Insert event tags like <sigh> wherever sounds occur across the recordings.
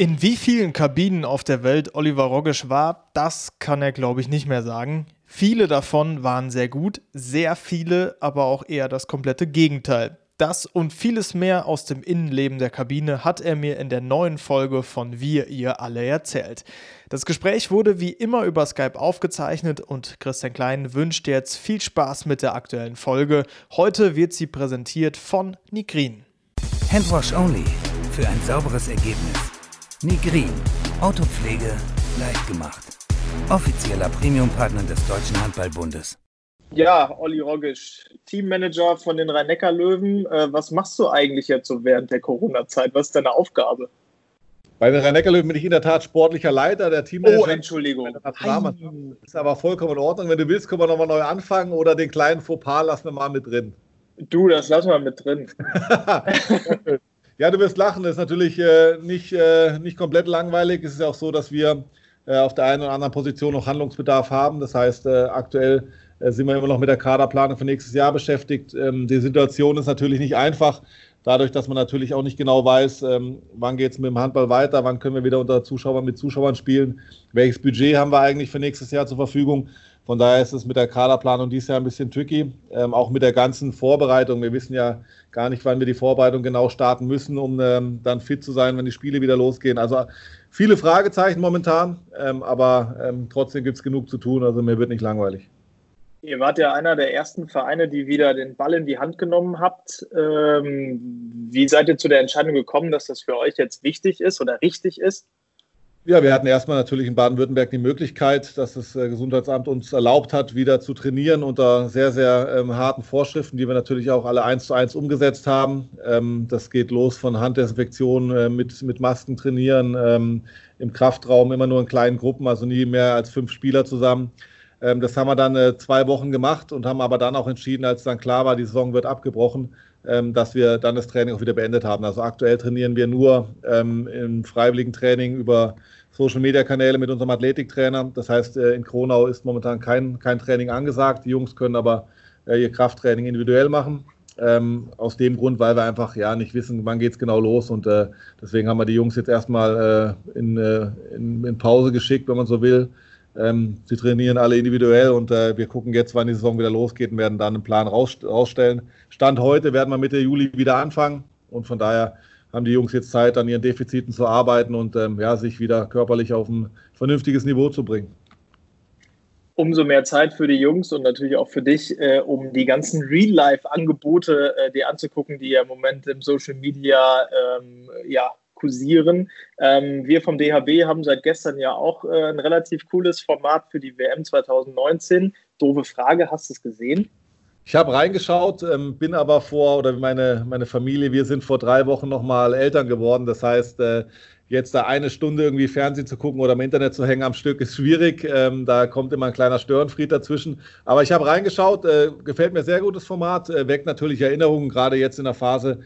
In wie vielen Kabinen auf der Welt Oliver Rogisch war, das kann er, glaube ich, nicht mehr sagen. Viele davon waren sehr gut, sehr viele aber auch eher das komplette Gegenteil. Das und vieles mehr aus dem Innenleben der Kabine hat er mir in der neuen Folge von Wir, ihr alle erzählt. Das Gespräch wurde wie immer über Skype aufgezeichnet und Christian Klein wünscht jetzt viel Spaß mit der aktuellen Folge. Heute wird sie präsentiert von Nigrin. Handwash only für ein sauberes Ergebnis. Nigrin, Autopflege leicht gemacht. Offizieller Premium-Partner des Deutschen Handballbundes. Ja, Olli Rogisch, Teammanager von den Rhein-Neckar-Löwen. Äh, was machst du eigentlich jetzt so während der Corona-Zeit? Was ist deine Aufgabe? Bei den Rhein-Neckar-Löwen bin ich in der Tat sportlicher Leiter, der Teammanager. Oh, Entschuldigung. Ist aber vollkommen in Ordnung. Wenn du willst, können wir nochmal neu anfangen oder den kleinen Fauxpas lassen wir mal mit drin. Du, das lassen wir mit drin. <laughs> ja, du wirst lachen. Das ist natürlich äh, nicht, äh, nicht komplett langweilig. Es ist auch so, dass wir äh, auf der einen oder anderen Position noch Handlungsbedarf haben. Das heißt, äh, aktuell äh, sind wir immer noch mit der Kaderplanung für nächstes Jahr beschäftigt. Ähm, die Situation ist natürlich nicht einfach, dadurch, dass man natürlich auch nicht genau weiß, ähm, wann geht es mit dem Handball weiter, wann können wir wieder unter Zuschauern mit Zuschauern spielen, welches Budget haben wir eigentlich für nächstes Jahr zur Verfügung. Von daher ist es mit der Kaderplanung dieses Jahr ein bisschen tricky, ähm, auch mit der ganzen Vorbereitung. Wir wissen ja gar nicht, wann wir die Vorbereitung genau starten müssen, um dann fit zu sein, wenn die Spiele wieder losgehen. Also viele Fragezeichen momentan, aber trotzdem gibt es genug zu tun. Also mir wird nicht langweilig. Ihr wart ja einer der ersten Vereine, die wieder den Ball in die Hand genommen habt. Ähm, wie seid ihr zu der Entscheidung gekommen, dass das für euch jetzt wichtig ist oder richtig ist? Ja, wir hatten erstmal natürlich in Baden-Württemberg die Möglichkeit, dass das äh, Gesundheitsamt uns erlaubt hat, wieder zu trainieren unter sehr, sehr ähm, harten Vorschriften, die wir natürlich auch alle eins zu eins umgesetzt haben. Ähm, das geht los von Handdesinfektion äh, mit, mit Masken trainieren, ähm, im Kraftraum immer nur in kleinen Gruppen, also nie mehr als fünf Spieler zusammen. Ähm, das haben wir dann äh, zwei Wochen gemacht und haben aber dann auch entschieden, als dann klar war, die Saison wird abgebrochen, ähm, dass wir dann das Training auch wieder beendet haben. Also aktuell trainieren wir nur ähm, im freiwilligen Training über Social Media Kanäle mit unserem Athletiktrainer. Das heißt, äh, in Kronau ist momentan kein, kein Training angesagt. Die Jungs können aber äh, ihr Krafttraining individuell machen. Ähm, aus dem Grund, weil wir einfach ja nicht wissen, wann geht es genau los und äh, deswegen haben wir die Jungs jetzt erstmal äh, in, äh, in, in, Pause geschickt, wenn man so will, ähm, sie trainieren alle individuell und äh, wir gucken jetzt, wann die Saison wieder losgeht und werden dann einen Plan raus, rausstellen. Stand heute werden wir Mitte Juli wieder anfangen und von daher haben die Jungs jetzt Zeit, an ihren Defiziten zu arbeiten und ähm, ja, sich wieder körperlich auf ein vernünftiges Niveau zu bringen. Umso mehr Zeit für die Jungs und natürlich auch für dich, äh, um die ganzen Real-Life-Angebote äh, dir anzugucken, die ja im Moment im Social Media ähm, ja, kursieren. Ähm, wir vom DHB haben seit gestern ja auch äh, ein relativ cooles Format für die WM 2019. Doofe Frage, hast du es gesehen? Ich habe reingeschaut, ähm, bin aber vor, oder meine, meine Familie, wir sind vor drei Wochen nochmal Eltern geworden. Das heißt, äh, jetzt da eine Stunde irgendwie Fernsehen zu gucken oder im Internet zu hängen am Stück ist schwierig. Ähm, da kommt immer ein kleiner Störenfried dazwischen. Aber ich habe reingeschaut, äh, gefällt mir sehr gutes Format, äh, weckt natürlich Erinnerungen, gerade jetzt in der Phase,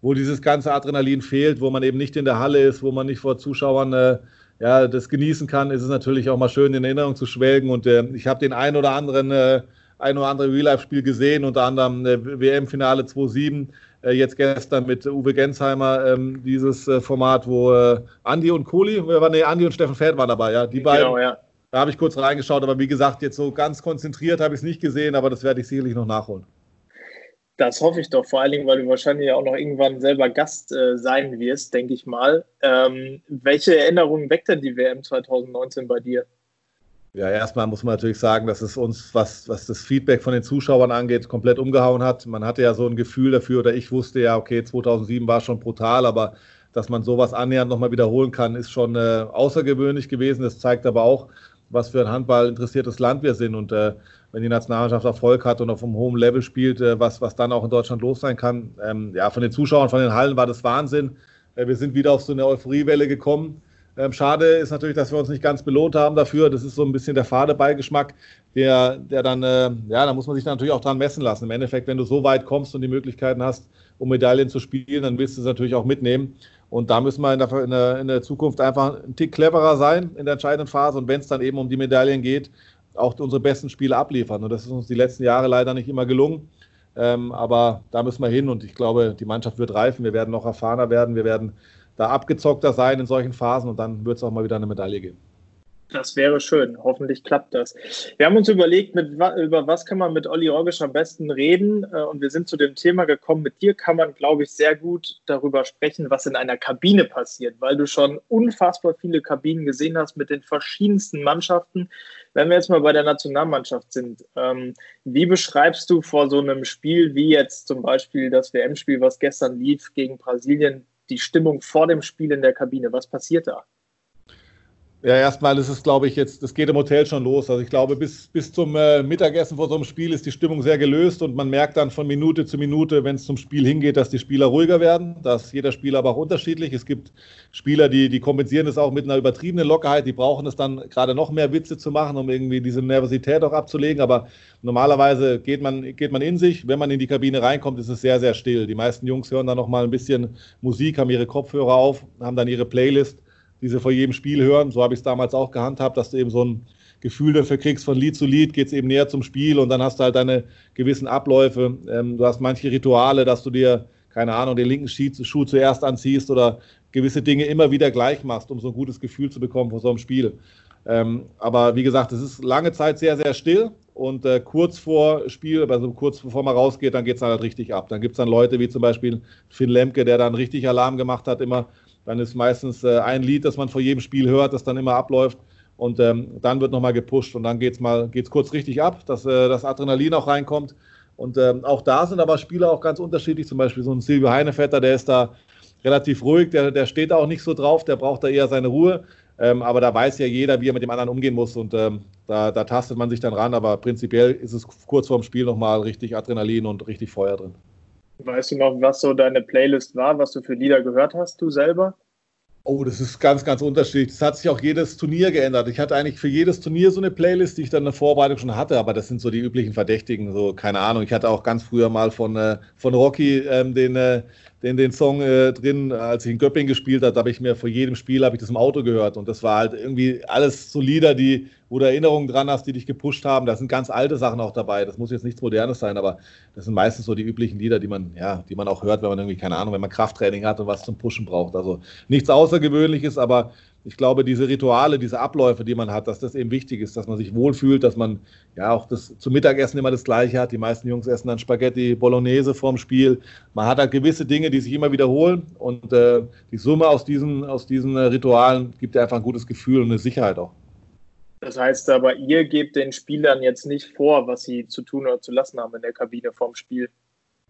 wo dieses ganze Adrenalin fehlt, wo man eben nicht in der Halle ist, wo man nicht vor Zuschauern äh, ja, das genießen kann, ist es natürlich auch mal schön in Erinnerung zu schwelgen. Und äh, ich habe den ein oder anderen, äh, ein oder andere Real-Life-Spiel gesehen, unter anderem äh, WM-Finale 2-7, äh, jetzt gestern mit Uwe Gensheimer, ähm, dieses äh, Format, wo äh, Andi und Kohli, nee, Andi und Steffen Feld waren dabei, ja, die genau, beiden. Genau, ja. Da habe ich kurz reingeschaut, aber wie gesagt, jetzt so ganz konzentriert habe ich es nicht gesehen, aber das werde ich sicherlich noch nachholen. Das hoffe ich doch, vor allen Dingen, weil du wahrscheinlich auch noch irgendwann selber Gast äh, sein wirst, denke ich mal. Ähm, welche Erinnerungen weckt denn die WM 2019 bei dir? Ja, erstmal muss man natürlich sagen, dass es uns, was, was das Feedback von den Zuschauern angeht, komplett umgehauen hat. Man hatte ja so ein Gefühl dafür, oder ich wusste ja, okay, 2007 war schon brutal, aber dass man sowas annähernd nochmal wiederholen kann, ist schon äh, außergewöhnlich gewesen. Das zeigt aber auch, was für ein Handball interessiertes Land wir sind. Und äh, wenn die Nationalmannschaft Erfolg hat und auf einem hohen Level spielt, äh, was, was dann auch in Deutschland los sein kann. Ähm, ja, von den Zuschauern, von den Hallen war das Wahnsinn. Äh, wir sind wieder auf so eine Euphoriewelle gekommen. Ähm, schade ist natürlich, dass wir uns nicht ganz belohnt haben dafür. Das ist so ein bisschen der fade Beigeschmack, der, der dann, äh, ja, da muss man sich natürlich auch dran messen lassen. Im Endeffekt, wenn du so weit kommst und die Möglichkeiten hast, um Medaillen zu spielen, dann willst du es natürlich auch mitnehmen. Und da müssen wir in der, in, der, in der, Zukunft einfach ein Tick cleverer sein in der entscheidenden Phase. Und wenn es dann eben um die Medaillen geht, auch unsere besten Spiele abliefern. Und das ist uns die letzten Jahre leider nicht immer gelungen. Ähm, aber da müssen wir hin und ich glaube, die Mannschaft wird reifen. Wir werden noch erfahrener werden. Wir werden da abgezockter sein in solchen Phasen und dann wird es auch mal wieder eine Medaille geben. Das wäre schön. Hoffentlich klappt das. Wir haben uns überlegt, mit, über was kann man mit Olli Orgisch am besten reden. Äh, und wir sind zu dem Thema gekommen. Mit dir kann man, glaube ich, sehr gut darüber sprechen, was in einer Kabine passiert, weil du schon unfassbar viele Kabinen gesehen hast mit den verschiedensten Mannschaften. Wenn wir jetzt mal bei der Nationalmannschaft sind, ähm, wie beschreibst du vor so einem Spiel wie jetzt zum Beispiel das WM-Spiel, was gestern lief gegen Brasilien, die Stimmung vor dem Spiel in der Kabine? Was passiert da? Ja, erstmal ist es, glaube ich, jetzt, das geht im Hotel schon los. Also ich glaube, bis, bis zum äh, Mittagessen vor so einem Spiel ist die Stimmung sehr gelöst und man merkt dann von Minute zu Minute, wenn es zum Spiel hingeht, dass die Spieler ruhiger werden. dass jeder Spieler aber auch unterschiedlich. Es gibt Spieler, die, die kompensieren das auch mit einer übertriebenen Lockerheit, die brauchen es dann gerade noch mehr Witze zu machen, um irgendwie diese Nervosität auch abzulegen. Aber normalerweise geht man, geht man in sich. Wenn man in die Kabine reinkommt, ist es sehr, sehr still. Die meisten Jungs hören dann noch mal ein bisschen Musik, haben ihre Kopfhörer auf, haben dann ihre Playlist die sie vor jedem Spiel hören. So habe ich es damals auch gehandhabt, dass du eben so ein Gefühl dafür kriegst, von Lied zu Lied geht es eben näher zum Spiel und dann hast du halt deine gewissen Abläufe. Ähm, du hast manche Rituale, dass du dir, keine Ahnung, den linken Schuh zuerst anziehst oder gewisse Dinge immer wieder gleich machst, um so ein gutes Gefühl zu bekommen vor so einem Spiel. Ähm, aber wie gesagt, es ist lange Zeit sehr, sehr still und äh, kurz vor Spiel, also kurz bevor man rausgeht, dann geht es halt richtig ab. Dann gibt es dann Leute wie zum Beispiel Finn Lemke, der dann richtig Alarm gemacht hat, immer dann ist meistens äh, ein Lied, das man vor jedem Spiel hört, das dann immer abläuft. Und ähm, dann wird nochmal gepusht und dann geht es geht's kurz richtig ab, dass äh, das Adrenalin auch reinkommt. Und ähm, auch da sind aber Spieler auch ganz unterschiedlich. Zum Beispiel so ein Silvio Heinevetter, der ist da relativ ruhig, der, der steht auch nicht so drauf, der braucht da eher seine Ruhe. Ähm, aber da weiß ja jeder, wie er mit dem anderen umgehen muss und ähm, da, da, tastet man sich dann ran. Aber prinzipiell ist es kurz vorm Spiel nochmal richtig Adrenalin und richtig Feuer drin. Weißt du noch, was so deine Playlist war, was du für Lieder gehört hast, du selber? Oh, das ist ganz, ganz unterschiedlich. Das hat sich auch jedes Turnier geändert. Ich hatte eigentlich für jedes Turnier so eine Playlist, die ich dann in der Vorbereitung schon hatte, aber das sind so die üblichen Verdächtigen, so keine Ahnung. Ich hatte auch ganz früher mal von, äh, von Rocky ähm, den, äh, den, den Song äh, drin, als ich in Göpping gespielt habe, habe ich mir vor jedem Spiel habe ich das im Auto gehört und das war halt irgendwie alles so Lieder, die, wo du Erinnerungen dran hast, die dich gepusht haben. Da sind ganz alte Sachen auch dabei. Das muss jetzt nichts Modernes sein, aber das sind meistens so die üblichen Lieder, die man, ja, die man auch hört, wenn man irgendwie, keine Ahnung, wenn man Krafttraining hat und was zum Pushen braucht. Also nichts Außergewöhnliches, aber ich glaube, diese Rituale, diese Abläufe, die man hat, dass das eben wichtig ist, dass man sich wohlfühlt, dass man ja auch das zum Mittagessen immer das Gleiche hat. Die meisten Jungs essen dann Spaghetti Bolognese vorm Spiel. Man hat halt gewisse Dinge, die sich immer wiederholen und äh, die Summe aus diesen, aus diesen äh, Ritualen gibt dir einfach ein gutes Gefühl und eine Sicherheit auch. Das heißt aber, ihr gebt den Spielern jetzt nicht vor, was sie zu tun oder zu lassen haben in der Kabine vorm Spiel.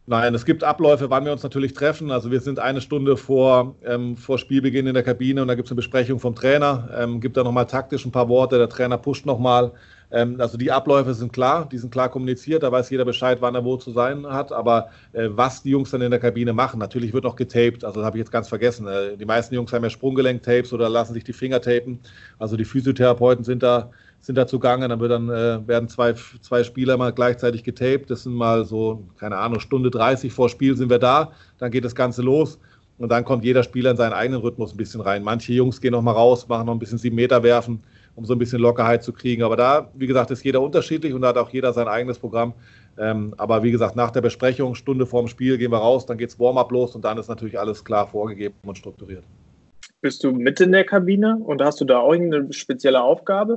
Nein, es gibt Abläufe, wann wir uns natürlich treffen. Also wir sind eine Stunde vor, ähm, vor Spielbeginn in der Kabine und da gibt es eine Besprechung vom Trainer, ähm, gibt da nochmal taktisch ein paar Worte, der Trainer pusht nochmal. Ähm, also die Abläufe sind klar, die sind klar kommuniziert, da weiß jeder Bescheid, wann er wo zu sein hat. Aber äh, was die Jungs dann in der Kabine machen, natürlich wird noch getaped, also das habe ich jetzt ganz vergessen. Äh, die meisten Jungs haben ja Sprunggelenk-Tapes oder lassen sich die Finger tapen. Also die Physiotherapeuten sind da sind da zugange. Dann, wird dann äh, werden zwei, zwei Spieler mal gleichzeitig getaped. Das sind mal so, keine Ahnung, Stunde 30 vor Spiel sind wir da. Dann geht das Ganze los. Und dann kommt jeder Spieler in seinen eigenen Rhythmus ein bisschen rein. Manche Jungs gehen noch mal raus, machen noch ein bisschen sieben Meter werfen, um so ein bisschen Lockerheit zu kriegen. Aber da, wie gesagt, ist jeder unterschiedlich und da hat auch jeder sein eigenes Programm. Ähm, aber wie gesagt, nach der Besprechung, Stunde vorm Spiel, gehen wir raus, dann geht es Warm-up los und dann ist natürlich alles klar vorgegeben und strukturiert. Bist du mit in der Kabine und hast du da auch irgendeine spezielle Aufgabe?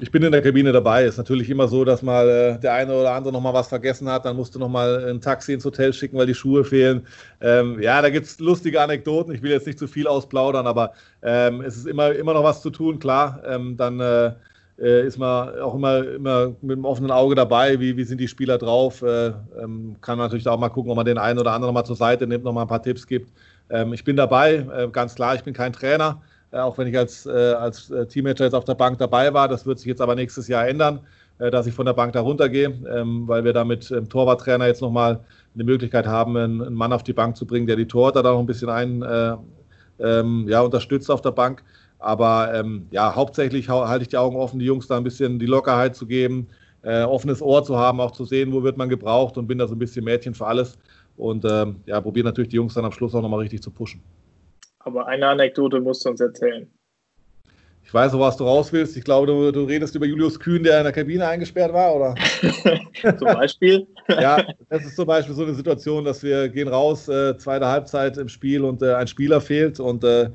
Ich bin in der Kabine dabei. Ist natürlich immer so, dass mal äh, der eine oder andere noch mal was vergessen hat. Dann musst du noch mal ein Taxi ins Hotel schicken, weil die Schuhe fehlen. Ähm, ja, da gibt es lustige Anekdoten. Ich will jetzt nicht zu viel ausplaudern, aber ähm, es ist immer, immer noch was zu tun. Klar, ähm, dann äh, äh ist man auch immer, immer mit einem offenen Auge dabei. Wie, wie sind die Spieler drauf? Äh, ähm, kann natürlich auch mal gucken, ob man den einen oder anderen mal zur Seite nimmt, noch mal ein paar Tipps gibt. Ähm, ich bin dabei. Äh, ganz klar, ich bin kein Trainer. Äh, auch wenn ich als, äh, als äh, Teammanager jetzt auf der Bank dabei war. Das wird sich jetzt aber nächstes Jahr ändern, dass ich von der Bank da runtergehe, ähm, weil wir da mit dem Torwarttrainer jetzt nochmal eine Möglichkeit haben, einen Mann auf die Bank zu bringen, der die Torhüter da noch ein bisschen ein, ähm, ja, unterstützt auf der Bank. Aber ähm, ja, hauptsächlich halte ich die Augen offen, die Jungs da ein bisschen die Lockerheit zu geben, äh, offenes Ohr zu haben, auch zu sehen, wo wird man gebraucht und bin da so ein bisschen Mädchen für alles. Und ähm, ja, probiere natürlich die Jungs dann am Schluss auch nochmal richtig zu pushen. Aber eine Anekdote musst du uns erzählen. Ich weiß, woraus du raus willst. Ich glaube, du, du, redest über Julius Kühn, der in der Kabine eingesperrt war, oder? <laughs> zum Beispiel. <laughs> ja, das ist zum Beispiel so eine Situation, dass wir gehen raus, äh, zweite Halbzeit im Spiel und äh, ein Spieler fehlt und äh,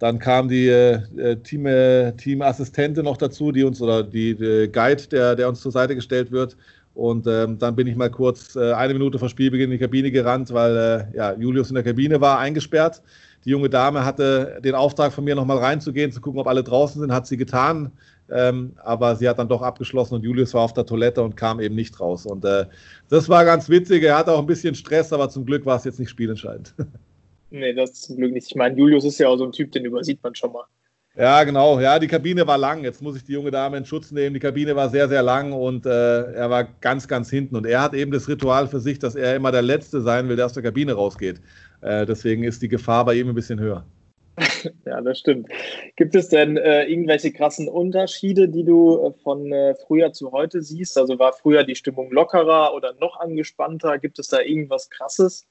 dann kam die äh, Team, äh, Teamassistentin noch dazu, die uns oder die, die Guide, der, der uns zur Seite gestellt wird. Und ähm, dann bin ich mal kurz äh, eine Minute vor Spielbeginn in die Kabine gerannt, weil äh, ja, Julius in der Kabine war, eingesperrt. Die junge Dame hatte den Auftrag von mir, nochmal reinzugehen, zu gucken, ob alle draußen sind, hat sie getan. Ähm, aber sie hat dann doch abgeschlossen und Julius war auf der Toilette und kam eben nicht raus. Und äh, das war ganz witzig. Er hatte auch ein bisschen Stress, aber zum Glück war es jetzt nicht spielentscheidend. <laughs> Nee, das ist zum Glück nicht. Ich meine, Julius ist ja auch so ein Typ, den übersieht man schon mal. Ja, genau. Ja, die Kabine war lang. Jetzt muss ich die junge Dame in Schutz nehmen. Die Kabine war sehr, sehr lang und äh, er war ganz, ganz hinten. Und er hat eben das Ritual für sich, dass er immer der Letzte sein will, der aus der Kabine rausgeht. Äh, deswegen ist die Gefahr bei ihm ein bisschen höher. <laughs> ja, das stimmt. Gibt es denn äh, irgendwelche krassen Unterschiede, die du äh, von äh, früher zu heute siehst? Also war früher die Stimmung lockerer oder noch angespannter? Gibt es da irgendwas Krasses?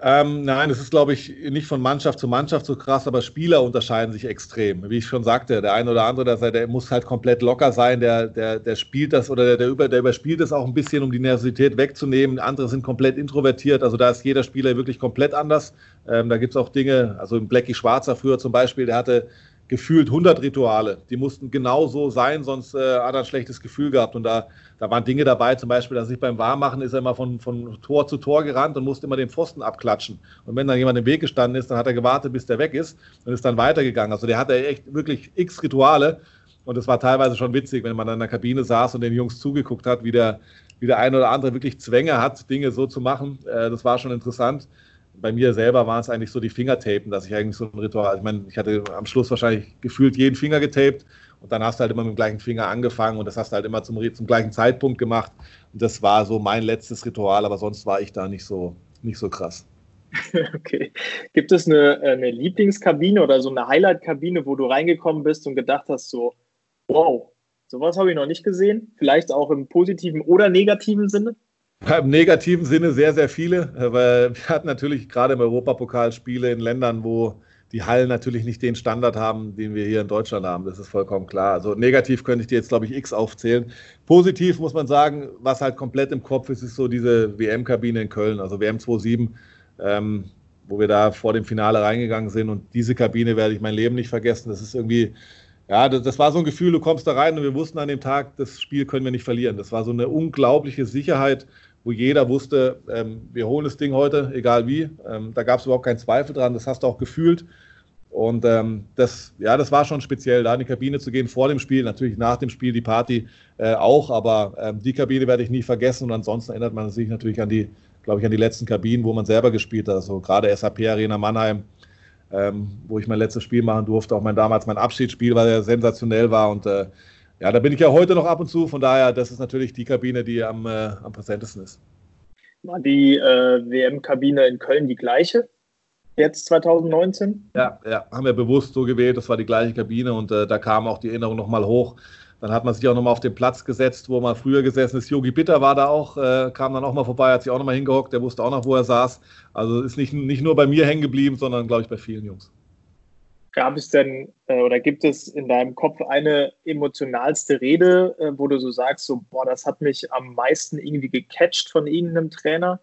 Ähm, nein, es ist, glaube ich, nicht von Mannschaft zu Mannschaft so krass, aber Spieler unterscheiden sich extrem. Wie ich schon sagte, der eine oder andere, der, der muss halt komplett locker sein, der, der, der spielt das oder der, der, über, der überspielt das auch ein bisschen, um die Nervosität wegzunehmen. Andere sind komplett introvertiert, also da ist jeder Spieler wirklich komplett anders. Ähm, da gibt es auch Dinge, also ein Blackie Schwarzer früher zum Beispiel, der hatte gefühlt 100 Rituale. Die mussten genau so sein, sonst äh, hat er ein schlechtes Gefühl gehabt. Und da, da waren Dinge dabei, zum Beispiel, dass ich beim Warmmachen ist er immer von, von Tor zu Tor gerannt und musste immer den Pfosten abklatschen. Und wenn dann jemand im Weg gestanden ist, dann hat er gewartet, bis der weg ist und ist dann weitergegangen. Also der hatte echt wirklich x Rituale. Und es war teilweise schon witzig, wenn man in der Kabine saß und den Jungs zugeguckt hat, wie der, wie der eine oder andere wirklich Zwänge hat, Dinge so zu machen. Äh, das war schon interessant bei mir selber waren es eigentlich so die Fingertapen, dass ich eigentlich so ein Ritual, ich meine, ich hatte am Schluss wahrscheinlich gefühlt jeden Finger getaped und dann hast du halt immer mit dem gleichen Finger angefangen und das hast du halt immer zum, zum gleichen Zeitpunkt gemacht. Und das war so mein letztes Ritual, aber sonst war ich da nicht so, nicht so krass. <laughs> Okay. Gibt es eine, eine Lieblingskabine oder so eine Highlight-Kabine, wo du reingekommen bist und gedacht hast, so, wow, sowas habe ich noch nicht gesehen? Vielleicht auch im positiven oder negativen Sinne? Im negativen Sinne sehr, sehr viele, weil wir hatten natürlich gerade im Europapokal Spiele in Ländern, wo die Hallen natürlich nicht den Standard haben, den wir hier in Deutschland haben. Das ist vollkommen klar. Also negativ könnte ich dir jetzt, glaube ich, X aufzählen. Positiv muss man sagen, was halt komplett im Kopf ist, ist so diese WM-Kabine in Köln, also WM 27, ähm, wo wir da vor dem Finale reingegangen sind. Und diese Kabine werde ich mein Leben nicht vergessen. Das ist irgendwie ja, das, das, war so ein Gefühl, du kommst da rein und wir wussten an dem Tag, das Spiel können wir nicht verlieren. Das war so eine unglaubliche Sicherheit wo jeder wusste, ähm, wir holen das Ding heute, egal wie. Ähm, da gab es überhaupt keinen Zweifel dran, das hast du auch gefühlt. Und ähm, das, ja, das war schon speziell, da in die Kabine zu gehen vor dem Spiel, natürlich nach dem Spiel die Party äh, auch, aber ähm, die Kabine werde ich nie vergessen und ansonsten erinnert man sich natürlich an die, glaube ich, an die letzten Kabinen, wo man selber gespielt hat, also gerade SAP Arena Mannheim, ähm, wo ich mein letztes Spiel machen durfte, auch mein damals mein Abschiedsspiel, weil er sensationell war und äh, ja, da bin ich ja heute noch ab und zu, von daher, das ist natürlich die Kabine, die am, äh, am präsentesten ist. War die äh, WM-Kabine in Köln die gleiche? Jetzt 2019? Ja, ja, haben wir bewusst so gewählt, das war die gleiche Kabine und äh, da kam auch die Erinnerung nochmal hoch. Dann hat man sich auch nochmal auf den Platz gesetzt, wo man früher gesessen ist. Yogi Bitter war da auch, äh, kam dann auch mal vorbei, hat sich auch nochmal hingehockt, der wusste auch noch, wo er saß. Also ist nicht, nicht nur bei mir hängen geblieben, sondern glaube ich bei vielen Jungs. Gab es denn äh, oder gibt es in deinem Kopf eine emotionalste Rede, äh, wo du so sagst, so, boah, das hat mich am meisten irgendwie gecatcht von irgendeinem Trainer?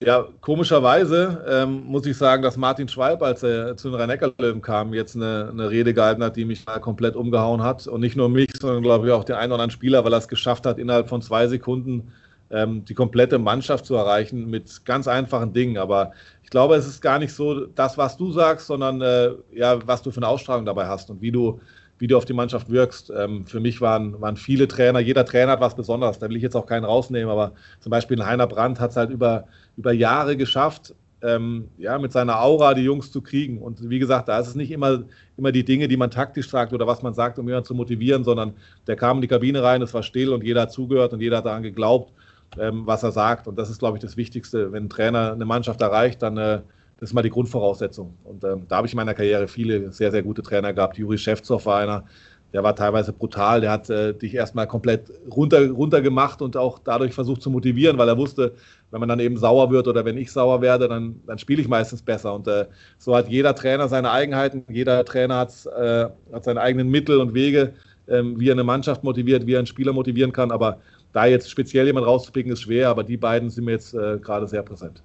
Ja, komischerweise ähm, muss ich sagen, dass Martin Schwalb, als er zu den Rhein-Neckar-Löwen kam, jetzt eine, eine, Rede gehalten hat, die mich mal komplett umgehauen hat. Und nicht nur mich, sondern glaube ich auch den einen oder anderen Spieler, weil er es geschafft hat, innerhalb von zwei Sekunden ähm, die komplette Mannschaft zu erreichen mit ganz einfachen Dingen. Aber glaube, es ist gar nicht so das, was du sagst, sondern äh, ja, was du für eine Ausstrahlung dabei hast und wie du, wie du auf die Mannschaft wirkst. Ähm, für mich waren, waren viele Trainer, jeder Trainer hat was Besonderes, da will ich jetzt auch keinen rausnehmen, aber zum Beispiel Heiner Brandt hat es halt über, über Jahre geschafft, ähm, ja, mit seiner Aura die Jungs zu kriegen. Und wie gesagt, da ist es nicht immer, immer die Dinge, die man taktisch sagt oder was man sagt, um jemanden zu motivieren, sondern der kam in die Kabine rein, es war still und jeder hat zugehört und jeder hat daran geglaubt ähm, was er sagt. Und das ist, glaube ich, das Wichtigste. Wenn ein Trainer eine Mannschaft erreicht, dann äh, das ist mal die Grundvoraussetzung. Und ähm, da habe ich in meiner Karriere viele sehr, sehr gute Trainer gehabt. Juri Schäfzow war einer, der war teilweise brutal. Der hat äh, dich erstmal komplett runter, runter gemacht und auch dadurch versucht zu motivieren, weil er wusste, wenn man dann eben sauer wird oder wenn ich sauer werde, dann, dann spiele ich meistens besser. Und äh, so hat jeder Trainer seine Eigenheiten, jeder Trainer hat, äh, hat seine eigenen Mittel und Wege, ähm, wie er eine Mannschaft motiviert, wie er einen Spieler motivieren kann. Aber da jetzt speziell jemand rauszupicken, ist schwer, aber die beiden sind mir jetzt äh, gerade sehr präsent.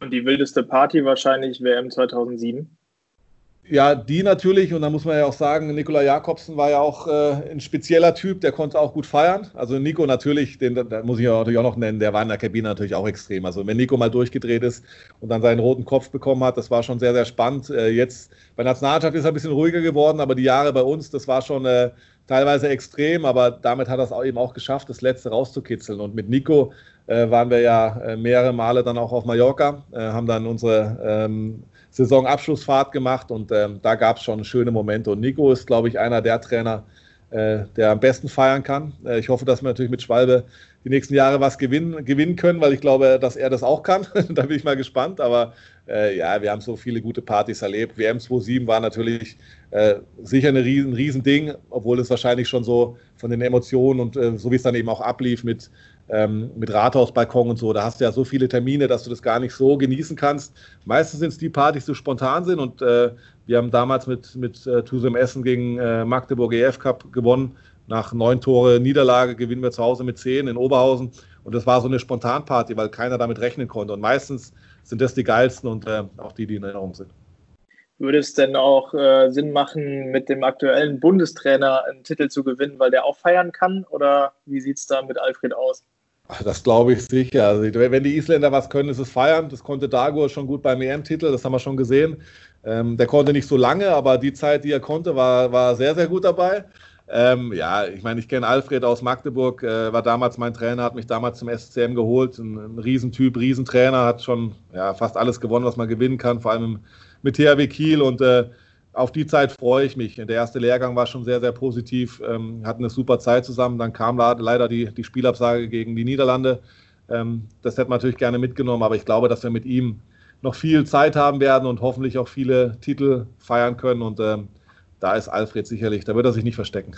Und die wildeste Party wahrscheinlich WM 2007? Ja, die natürlich. Und da muss man ja auch sagen, Nikola Jakobsen war ja auch äh, ein spezieller Typ, der konnte auch gut feiern. Also Nico natürlich, den da muss ich natürlich auch noch nennen, der war in der Kabine natürlich auch extrem. Also wenn Nico mal durchgedreht ist und dann seinen roten Kopf bekommen hat, das war schon sehr, sehr spannend. Äh, jetzt bei Nationalmannschaft ist er ein bisschen ruhiger geworden, aber die Jahre bei uns, das war schon äh, teilweise extrem, aber damit hat er es eben auch geschafft, das Letzte rauszukitzeln. Und mit Nico äh, waren wir ja äh, mehrere Male dann auch auf Mallorca, äh, haben dann unsere ähm, Saisonabschlussfahrt gemacht und ähm, da gab es schon schöne Momente. Und Nico ist, glaube ich, einer der Trainer, äh, der am besten feiern kann. Äh, ich hoffe, dass wir natürlich mit Schwalbe die nächsten Jahre was gewinnen, gewinnen können, weil ich glaube, dass er das auch kann. <laughs> da bin ich mal gespannt. Aber äh, ja, wir haben so viele gute Partys erlebt. WM 27 war natürlich äh, sicher ein riesen, riesen Ding, obwohl es wahrscheinlich schon so von den Emotionen und äh, so wie es dann eben auch ablief mit ähm, mit Rathausbalkon und so. Da hast du ja so viele Termine, dass du das gar nicht so genießen kannst. Meistens sind es die Partys, die spontan sind und äh, wir haben damals mit, mit äh, Tusem Essen gegen äh, Magdeburg EF Cup gewonnen. Nach neun Tore Niederlage gewinnen wir zu Hause mit zehn in Oberhausen. Und das war so eine Spontanparty, weil keiner damit rechnen konnte. Und meistens sind das die geilsten und äh, auch die, die in Erinnerung sind. Würde es denn auch äh, Sinn machen, mit dem aktuellen Bundestrainer einen Titel zu gewinnen, weil der auch feiern kann? Oder wie sieht es da mit Alfred aus? Das glaube ich sicher. Also, wenn die Isländer was können, ist es feiern. Das konnte Dagur schon gut beim EM-Titel, das haben wir schon gesehen. Ähm, der konnte nicht so lange, aber die Zeit, die er konnte, war, war sehr, sehr gut dabei. Ähm, ja, ich meine, ich kenne Alfred aus Magdeburg, äh, war damals mein Trainer, hat mich damals zum SCM geholt. Ein, ein Riesentyp, Riesentrainer, hat schon ja, fast alles gewonnen, was man gewinnen kann, vor allem mit THW Kiel und äh, auf die Zeit freue ich mich. Der erste Lehrgang war schon sehr, sehr positiv, ähm, hatten eine super Zeit zusammen. Dann kam leider die, die Spielabsage gegen die Niederlande. Ähm, das hätte man natürlich gerne mitgenommen, aber ich glaube, dass wir mit ihm noch viel Zeit haben werden und hoffentlich auch viele Titel feiern können. Und ähm, da ist Alfred sicherlich, da wird er sich nicht verstecken.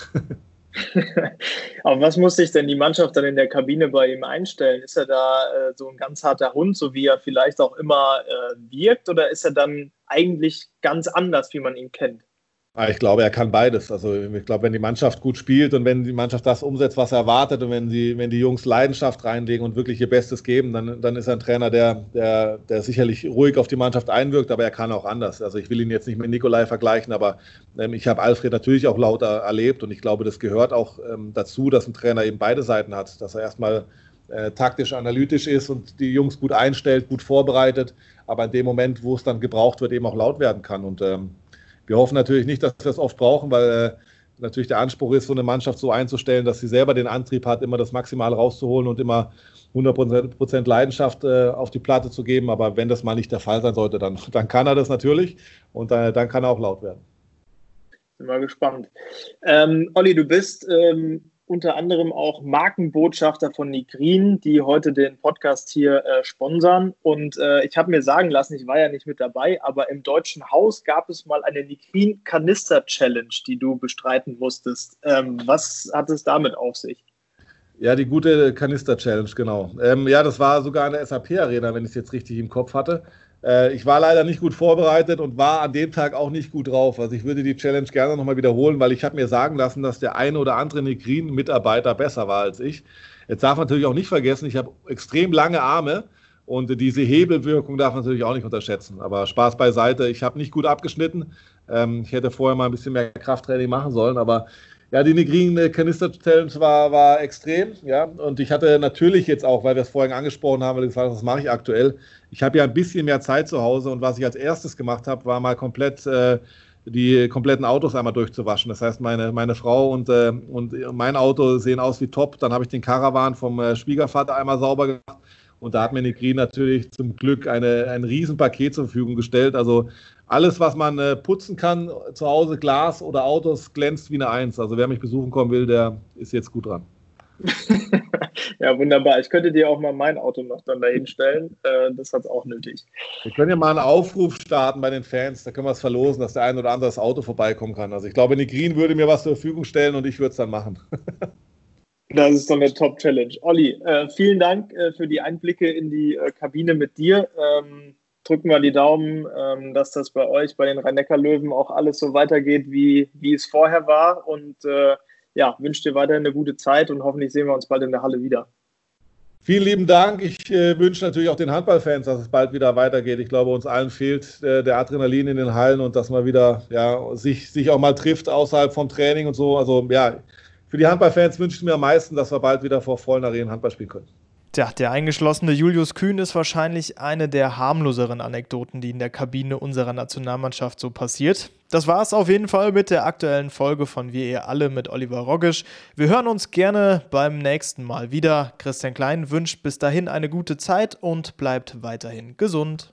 <laughs> Aber was muss sich denn die Mannschaft dann in der Kabine bei ihm einstellen? Ist er da äh, so ein ganz harter Hund, so wie er vielleicht auch immer äh, wirkt, oder ist er dann eigentlich ganz anders, wie man ihn kennt? Ah, ich glaube, er kann beides. Also ich glaube, wenn die Mannschaft gut spielt und wenn die Mannschaft das umsetzt, was er erwartet und wenn, die, wenn die Jungs Leidenschaft reinlegen und wirklich ihr Bestes geben, dann, dann ist er ein Trainer, der, der, der sicherlich ruhig auf die Mannschaft einwirkt, aber er kann auch anders. Also ich will ihn jetzt nicht mit Nikolai vergleichen, aber ähm, ich habe Alfred natürlich auch lauter erlebt und ich glaube, das gehört auch ähm, dazu, dass ein Trainer eben beide Seiten hat, dass er erstmal äh, taktisch analytisch ist und die Jungs gut einstellt, gut vorbereitet, aber in dem Moment, wo es dann gebraucht wird, eben auch laut werden kann und ähm, wir hoffen natürlich nicht, dass wir das oft brauchen, weil äh, natürlich der Anspruch ist, so eine Mannschaft so einzustellen, dass sie selber den Antrieb hat, immer das Maximale rauszuholen und immer 100% Leidenschaft äh, auf die Platte zu geben. Aber wenn das mal nicht der Fall sein sollte, dann, dann kann er das natürlich und äh, dann kann er auch laut werden. Bin mal gespannt. Ähm, Olli, du bist ähm, unter anderem auch Markenbotschafter von Nigrin, die heute den Podcast hier äh, sponsern. Und äh, ich habe mir sagen lassen, ich war ja nicht mit dabei, aber im Deutschen Haus gab es mal eine Nigrin Kanister Challenge, die du bestreiten musstest. Ähm, was hat es damit auf sich? Ja, die gute Kanister Challenge, genau. Ähm, ja, das war sogar eine SAP Arena, wenn ich es jetzt richtig im Kopf hatte. Äh, ich war leider nicht gut vorbereitet und war an dem Tag auch nicht gut drauf. Also ich würde die Challenge gerne nochmal wiederholen, weil ich habe mir sagen lassen, dass der eine oder andere Negrin-Mitarbeiter besser war als ich. Jetzt darf man natürlich auch nicht vergessen, ich habe extrem lange Arme und diese Hebelwirkung darf man natürlich auch nicht unterschätzen. Aber Spaß beiseite, ich habe nicht gut abgeschnitten. Ähm, ich hätte vorher mal ein bisschen mehr Krafttraining machen sollen, aber ja, die Negrin Kanister Challenge war, war extrem, ja. Und ich hatte natürlich jetzt auch, weil wir es vorhin angesprochen haben, weil ich gesagt, was mache ich aktuell? Ich habe ja ein bisschen mehr Zeit zu Hause und was ich als erstes gemacht habe, war mal komplett äh, die kompletten Autos einmal durchzuwaschen. Das heißt, meine, meine Frau und, äh, und mein Auto sehen aus wie top. Dann habe ich den Caravan vom äh, Schwiegervater einmal sauber gemacht. Und da hat mir Negrin natürlich zum Glück eine, ein Riesenpaket zur Verfügung gestellt. Also alles, was man äh, putzen kann, zu Hause, Glas oder Autos, glänzt wie eine Eins. Also wer mich besuchen kommen will, der ist jetzt gut dran. <laughs> ja, wunderbar. Ich könnte dir auch mal mein Auto noch dann dahin stellen. Äh, das hat es auch nötig. Wir können ja mal einen Aufruf starten bei den Fans. Da können wir es verlosen, dass der ein oder andere das Auto vorbeikommen kann. Also ich glaube, Green würde mir was zur Verfügung stellen und ich würde es dann machen. <laughs> das ist doch eine Top-Challenge. Olli, äh, vielen Dank äh, für die Einblicke in die äh, Kabine mit dir. Ähm, drücken wir die Daumen, ähm, dass das bei euch, bei den Rhein-Neckar-Löwen auch alles so weitergeht, wie, wie es vorher war. Und äh, ja, wünsche dir weiterhin eine gute Zeit und hoffentlich sehen wir uns bald in der Halle wieder. Vielen lieben Dank. Ich äh, wünsche natürlich auch den Handballfans, dass es bald wieder weitergeht. Ich glaube, uns allen fehlt äh, der Adrenalin in den Hallen und dass man wieder ja, sich, sich auch mal trifft außerhalb vom Training und so. Also ja, für die Handballfans wünsche ich mir am meisten, dass wir bald wieder vor vollen Arenen Handball spielen können. Tja, der eingeschlossene Julius Kühn ist wahrscheinlich eine der harmloseren Anekdoten, die in der Kabine unserer Nationalmannschaft so passiert. Das war es auf jeden Fall mit der aktuellen Folge von Wir ihr alle mit Oliver Roggisch. Wir hören uns gerne beim nächsten Mal wieder. Christian Klein wünscht bis dahin eine gute Zeit und bleibt weiterhin gesund.